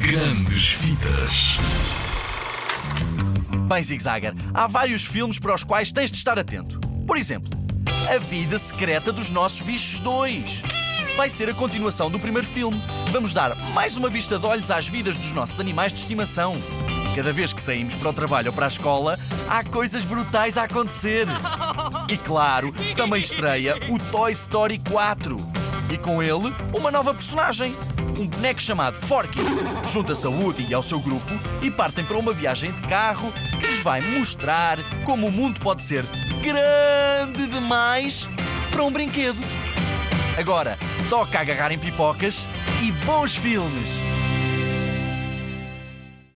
Grandes Vidas. Bem, Zig Zagger, há vários filmes para os quais tens de estar atento. Por exemplo, A Vida Secreta dos Nossos Bichos 2. Vai ser a continuação do primeiro filme. Vamos dar mais uma vista de olhos às vidas dos nossos animais de estimação. Cada vez que saímos para o trabalho ou para a escola, há coisas brutais a acontecer. E claro, também estreia o Toy Story 4. E com ele, uma nova personagem. Um boneco chamado Forky. Junta-se a Woody ao seu grupo e partem para uma viagem de carro que lhes vai mostrar como o mundo pode ser grande demais para um brinquedo. Agora, toca agarrarem pipocas e bons filmes!